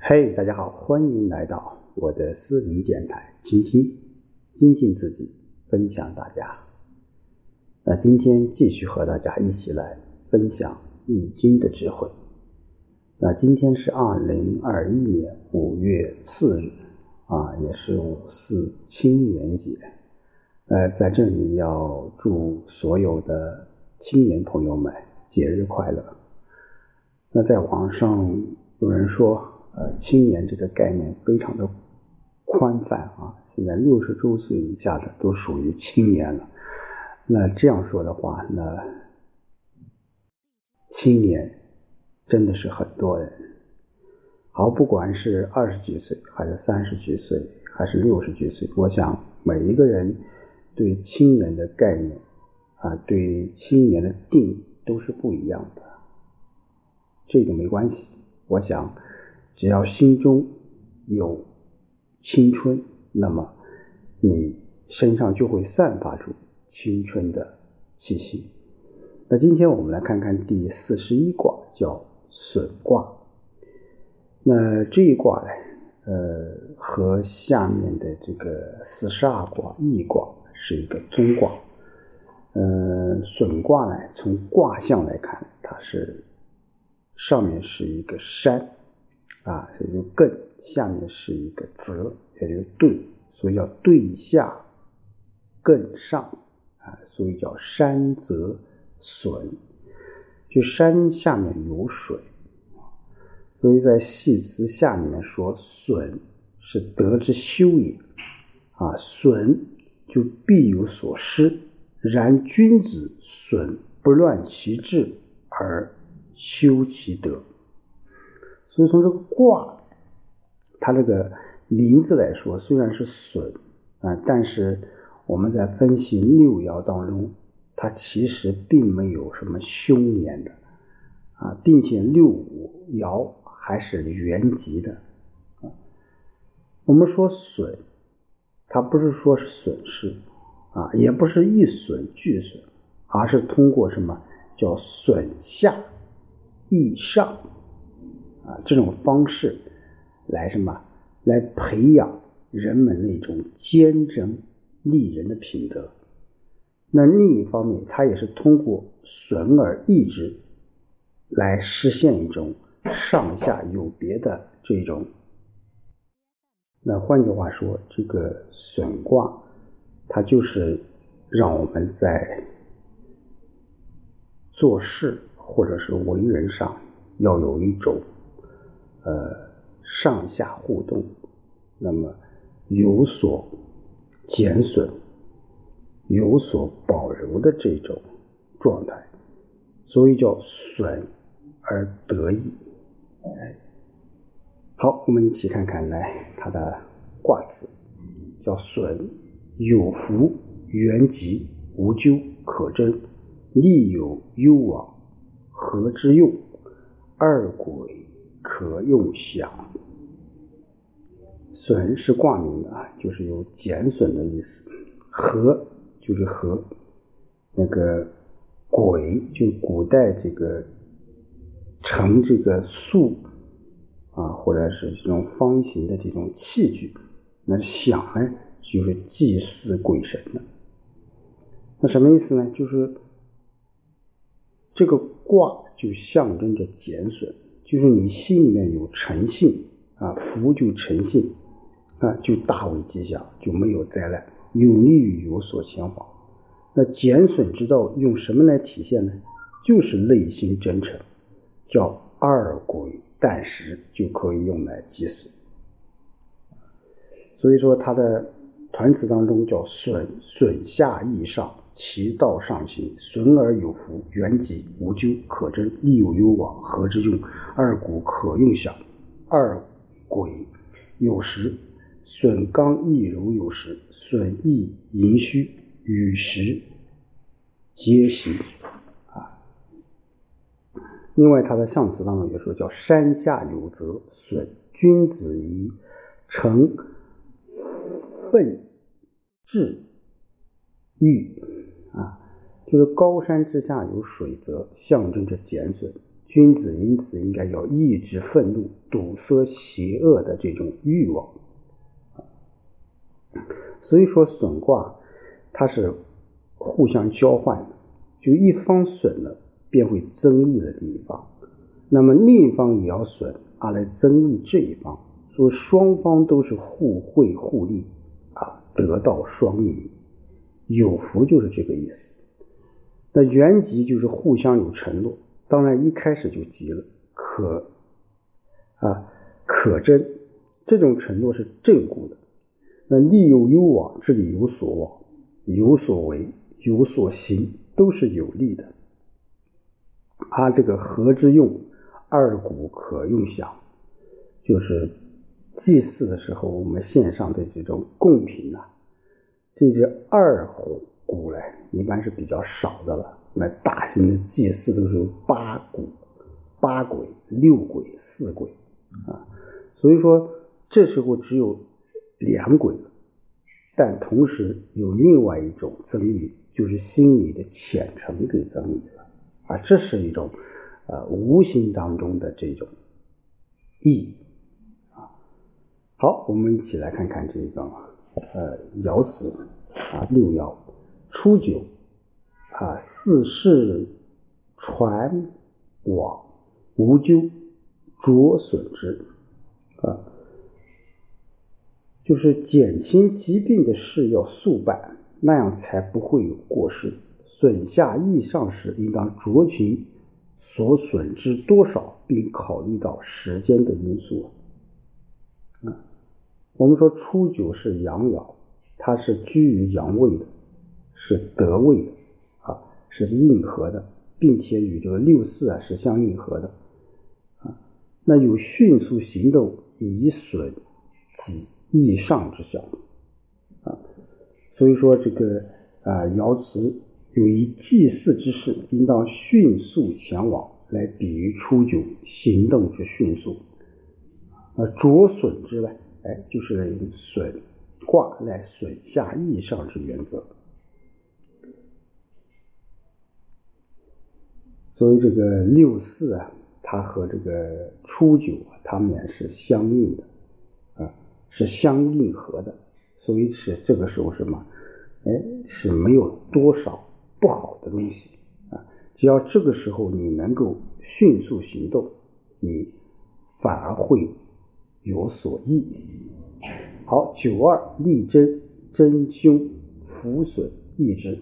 嘿，大家好，欢迎来到我的私人电台，倾听、精进自己，分享大家。那今天继续和大家一起来分享《易经》的智慧。那今天是二零二一年五月四日，啊，也是五四青年节。呃，在这里要祝所有的青年朋友们节日快乐。那在网上有人说。呃，青年这个概念非常的宽泛啊，现在六十周岁以下的都属于青年了。那这样说的话，那青年真的是很多人。好，不管是二十几岁，还是三十几岁，还是六十几岁，我想每一个人对青年的概念啊，对青年的定义都是不一样的。这个没关系，我想。只要心中有青春，那么你身上就会散发出青春的气息。那今天我们来看看第四十一卦，叫损卦。那这一卦呢，呃，和下面的这个四十二卦易卦是一个中卦。呃，损卦呢，从卦象来看，它是上面是一个山。啊，这就艮下面是一个泽，也就是兑，所以叫兑下艮上啊，所以叫山泽损。就山下面有水，所以在系辞下面说损是德之修也啊，损就必有所失。然君子损不乱其志而修其德。所以从这个卦，它这个名字来说，虽然是损啊，但是我们在分析六爻当中，它其实并没有什么凶年的啊，并且六五爻还是元吉的啊。我们说损，它不是说是损失啊，也不是一损俱损，而是通过什么叫损下益上。啊，这种方式来什么？来培养人们那种坚贞利人的品德。那另一方面，它也是通过损而益之，来实现一种上下有别的这种。那换句话说，这个损卦，它就是让我们在做事或者是为人上要有一种。呃，上下互动，那么有所减损、有所保留的这种状态，所以叫损而得益。哎，好，我们一起看看来它的卦辞，叫损有福，元吉，无咎，可贞，利有攸往，和之用？二鬼。可用想，损是卦名的啊，就是有减损的意思。和就是和，那个鬼就古代这个盛这个素啊，或者是这种方形的这种器具。那想呢，就是祭祀鬼神的。那什么意思呢？就是这个卦就象征着减损。就是你心里面有诚信啊，福就诚信啊，就大为吉祥，就没有灾难，有利于有所前往。那减损之道用什么来体现呢？就是内心真诚，叫二鬼淡食就可以用来祭祀。所以说，它的团词当中叫损损下益上。其道上行，损而有福，元吉无咎，可贞，利有攸往，和之用？二谷可用享，二鬼有时，损刚易柔有时，损益盈虚，与时皆行。啊，另外，他的象辞当中也说叫山下有泽，损君子以诚奋志欲。啊，就是高山之下有水泽，象征着减损；君子因此应该要抑制愤怒，堵塞邪恶的这种欲望。所以说损卦它是互相交换的，就一方损了，便会增益了另一方，那么另一方也要损，而来增益这一方，所以双方都是互惠互利啊，得到双赢，有福就是这个意思。那原籍就是互相有承诺，当然一开始就急了，可啊可真，这种承诺是正固的。那利有攸往，这里有所往，有所为，有所行，都是有利的。它这个和之用，二古可用享，就是祭祀的时候，我们献上的这种贡品呐，这些二鼓嘞，一般是比较少的了。那大型的祭祀都是八鼓、八鬼、六鬼、四鬼啊，所以说这时候只有。两轨，但同时有另外一种增益，就是心里的虔诚给增益了啊，这是一种呃无形当中的这种意啊。好，我们一起来看看这个呃爻辞啊六爻初九啊四世传往无咎着损之啊。就是减轻疾病的事要速办，那样才不会有过失。损下益上时，应当酌情所损之多少，并考虑到时间的因素。啊，我们说初九是阳爻，它是居于阳位的，是得位的，是应和的，并且与这个六四啊是相应和的。啊，那有迅速行动以损己。益上之效，啊，所以说这个啊爻辞有一祭祀之事，应当迅速前往，来比喻初九行动之迅速。啊，着损之呢，哎，就是损卦来损下益上之原则。所以这个六四啊，它和这个初九啊，它们俩是相应的。啊是相应合的，所以是这个时候什么？哎，是没有多少不好的东西啊。只要这个时候你能够迅速行动，你反而会有所益。好，九二利贞，贞凶福损益之，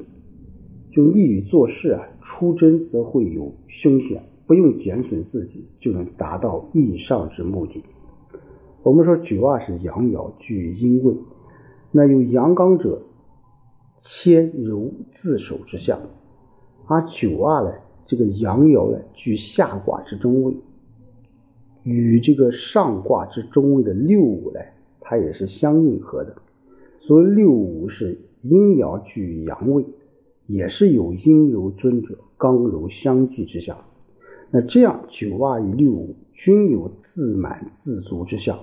就利于做事啊。出征则会有凶险，不用减损自己，就能达到益上之目的。我们说九二是阳爻，居阴位，那有阳刚者，谦柔自守之象。而九二呢，这个阳爻呢，居下卦之中位，与这个上卦之中位的六五呢，它也是相应合的。所以六五是阴爻居阳位，也是有阴柔尊者，刚柔相济之象。那这样九二与六五均有自满自足之象。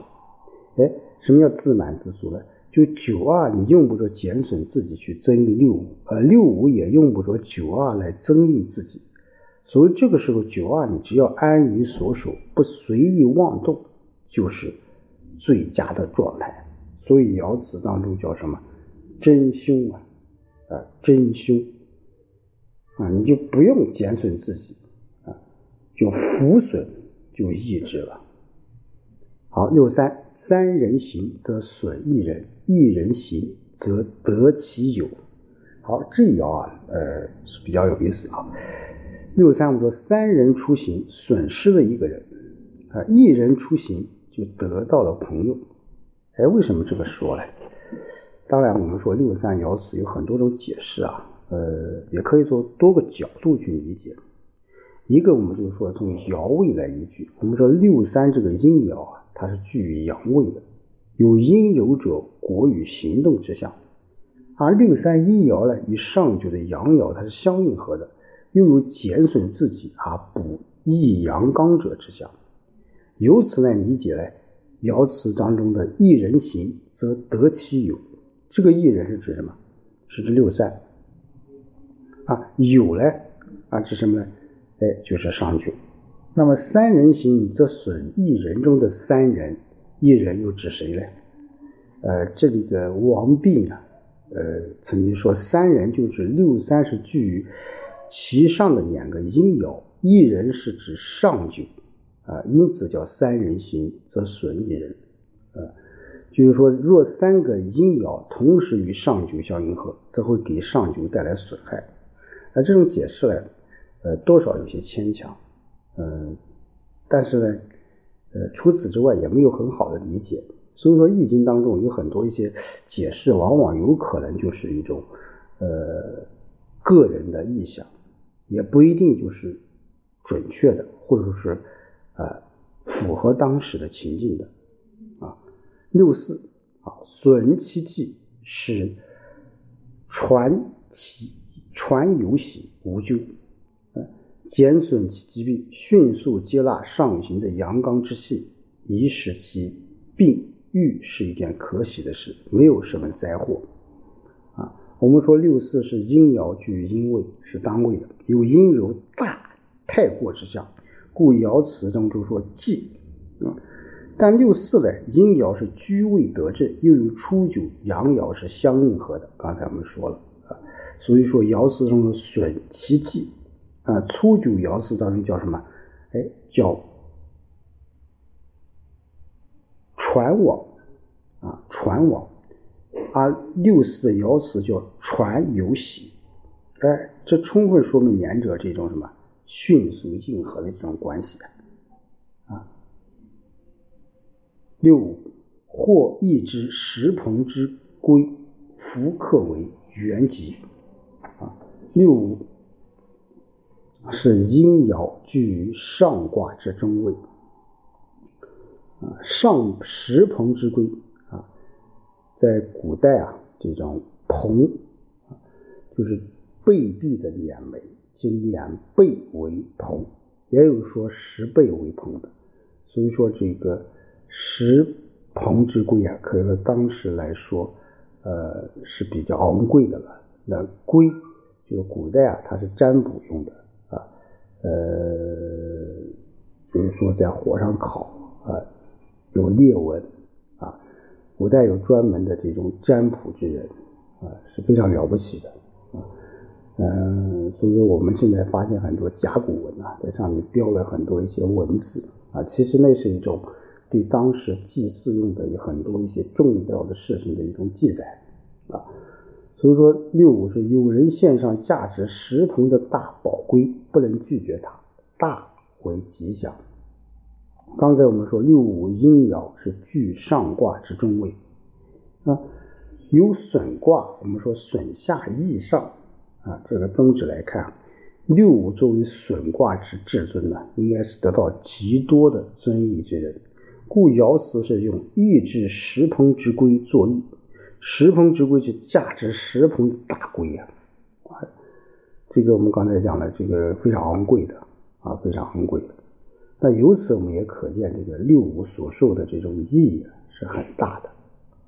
哎，什么叫自满自足呢？就九二，你用不着减损自己去增益六五，呃，六五也用不着九二来增益自己。所以这个时候，九二你只要安于所守，不随意妄动，就是最佳的状态。所以爻辞当中叫什么？真凶啊，啊，真凶啊，你就不用减损自己啊，就福损就抑制了。好，六三三人行则损一人，一人行则得其友。好，这爻啊，呃是比较有意思啊。六三我们说三人出行损失了一个人，啊，一人出行就得到了朋友。哎，为什么这么说呢？当然，我们说六三爻辞有很多种解释啊，呃，也可以从多个角度去理解。一个我们就是说从爻位来依据，我们说六三这个阴爻啊。它是居于阳位的，有阴柔者果与行动之象，而六三阴爻呢，与上九的阳爻它是相应合的，又有减损自己而补益阳刚者之象。由此来理解呢，爻辞当中的一人行则得其友，这个一人是指什么？是指六三啊，有呢啊指什么呢？哎，就是上九那么三人行则损一人中的三人，一人又指谁呢？呃，这里的王弼呢，呃，曾经说三人就指六三是居于其上的两个阴爻，一人是指上九，啊，因此叫三人行则损一人，啊，就是说若三个阴爻同时与上九相应合，则会给上九带来损害。那这种解释呢，呃，多少有些牵强，嗯，但是呢，呃，除此之外也没有很好的理解。所以说，《易经》当中有很多一些解释，往往有可能就是一种，呃，个人的臆想，也不一定就是准确的，或者说是，呃，符合当时的情境的，六四啊，损其计，使传其传有喜无咎，呃，减损其疾病，迅速接纳上行的阳刚之气，以使其病。愈是一件可喜的事，没有什么灾祸啊。我们说六四是阴爻居阴位，是当位的，有阴柔大太过之象，故爻辞中就说忌啊。但六四呢，阴爻是居位得正，又与初九阳爻是相应合的。刚才我们说了啊，所以说爻辞中的损其忌啊，初九爻辞当中叫什么？哎，叫。传往啊，传往，而六四的爻辞叫传有喜，哎，这充分说明两者这种什么迅速应和的这种关系。六五或一之石鹏之龟，福克为元吉啊。六五是阴爻居于上卦之中位。啊上石鹏之龟啊，在古代啊，这种鹏，就是背壁的两枚，即两背为鹏，也有说十背为鹏的。所以说，这个石鹏之龟啊，可以说当时来说，呃，是比较昂贵的了。那龟就是古代啊，它是占卜用的啊，呃，就是说在火上烤啊。有裂纹啊，古代有专门的这种占卜之人啊，是非常了不起的啊。嗯，所以说我们现在发现很多甲骨文啊，在上面标了很多一些文字啊，其实那是一种对当时祭祀用的有很多一些重要的事情的一种记载啊。所以说六五是有人献上价值十铜的大宝龟，不能拒绝它，大为吉祥。刚才我们说六五阴爻是居上卦之中位，啊，有损卦，我们说损下益上，啊，这个宗旨来看，六五作为损卦之至尊呢，应该是得到极多的尊意之人，故爻辞是用益至十鹏之龟作益，十鹏之龟是价值十鹏的大龟啊，啊，这个我们刚才讲了，这个非常昂贵的啊，非常昂贵的。那由此我们也可见，这个六五所受的这种意义是很大的，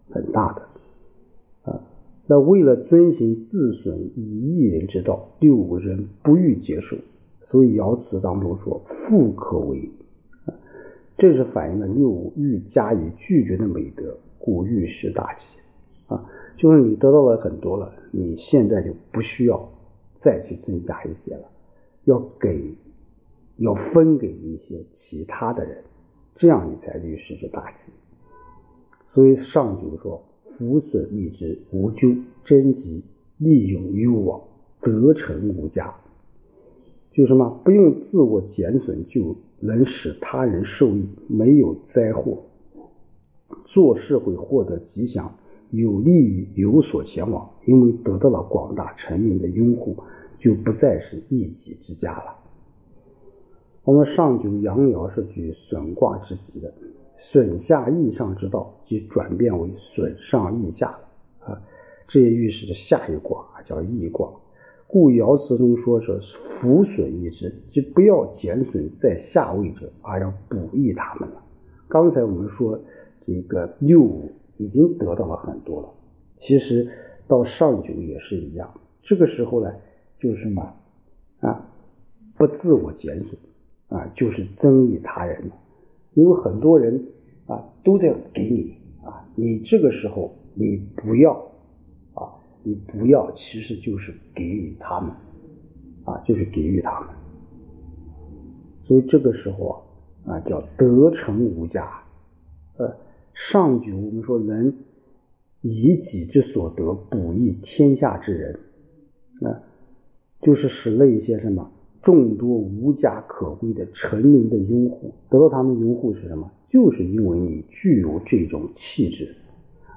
很大的啊。那为了遵循自损以益人之道，六五人不欲接受，所以爻辞当中说“富可为”，这是反映了六五欲加以拒绝的美德，故欲施大吉啊。就是你得到了很多了，你现在就不需要再去增加一些了，要给。要分给一些其他的人，这样你才遇事之大吉。所以上九说：“福损益之，无咎；贞吉，利有攸往，得成无加。”就什么不用自我减损，就能使他人受益，没有灾祸。做事会获得吉祥，有利于有所前往，因为得到了广大臣民的拥护，就不再是一己之家了。我们上九阳爻是居损卦之极的，损下益上之道，即转变为损上益下啊，这也预示着下一卦叫益卦。故爻辞中说是福损益之，即不要减损在下位者，而要补益他们了。刚才我们说这个六五已经得到了很多了，其实到上九也是一样。这个时候呢，就是什么啊？不自我减损。啊，就是增益他人。因为很多人啊都在给你啊，你这个时候你不要，你不要，其实就是给予他们啊，就是给予他们。所以这个时候啊，啊叫得成无价。呃，上句我们说能以己之所得补益天下之人，啊，就是使那些什么。众多无家可归的臣民的拥护，得到他们拥护是什么？就是因为你具有这种气质，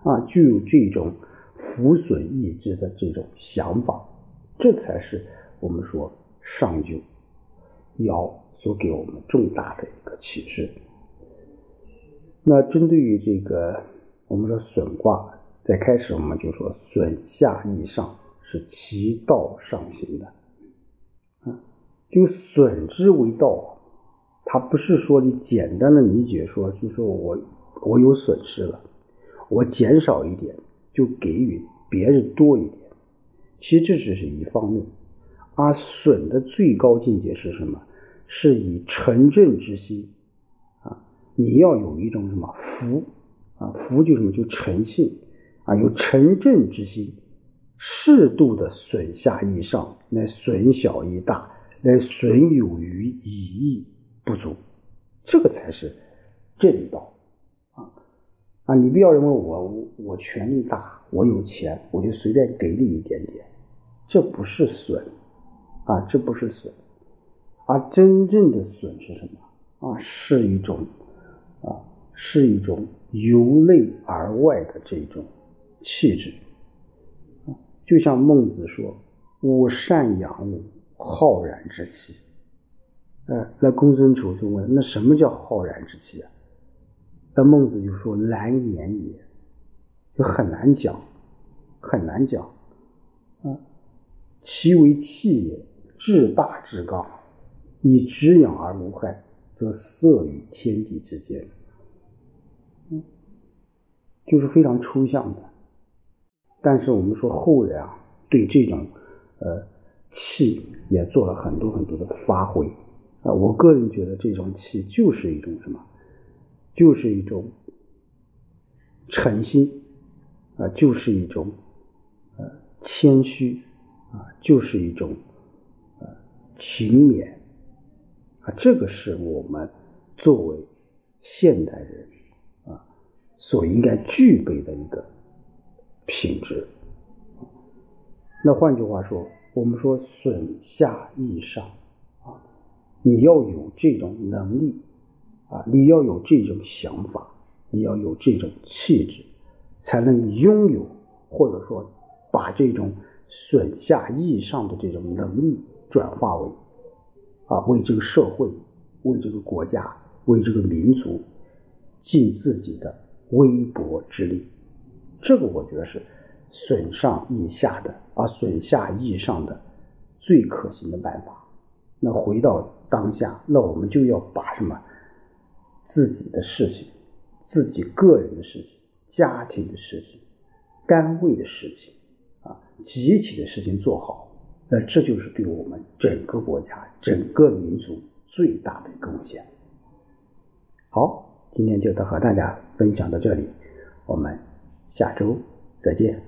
啊，具有这种抚损意志的这种想法，这才是我们说上九爻所给我们重大的一个启示。那针对于这个，我们说损卦，在开始我们就说损下益上是其道上行的。啊就损之为道，它不是说你简单的理解说，就说我我有损失了，我减少一点就给予别人多一点，其实这只是一方面，而损的最高境界是什么？是以诚正之心。啊，你要有一种什么福。啊，福就什么？就诚信。啊，有诚正之心，适度的损下益上，来损小益大。来损有余，以益不足，这个才是正道！啊，你不要认为我我权力大，我有钱，我就随便给你一点点，这不是损啊，这不是损，而真正的损是什么啊？是一种啊，是一种由内而外的这种气质啊，就像孟子说：“吾善养物。”浩然之气，呃，那公孙丑就问：那什么叫浩然之气啊？那孟子就说：难言也，就很难讲，很难讲。啊，其为气也，至大至刚，以直养而无害，则色与天地之间。嗯，就是非常抽象的。但是我们说后人啊，对这种，呃。气也做了很多很多的发挥啊！我个人觉得这种气就是一种什么？就是一种诚心啊，就是一种呃谦虚啊，就是一种呃勤勉啊。这个是我们作为现代人啊所应该具备的一个品质。那换句话说。我们说损下益上啊，你要有这种能力啊，你要有这种想法，你要有这种气质，才能拥有或者说把这种损下益上的这种能力转化为啊，为这个社会、为这个国家、为这个民族尽自己的微薄之力。这个我觉得是。损上益下的，啊损下益上的最可行的办法。那回到当下，那我们就要把什么自己的事情、自己个人的事情、家庭的事情、单位的事情啊，集体的事情做好。那这就是对我们整个国家、整个民族最大的贡献。好，今天就和大家分享到这里，我们下周再见。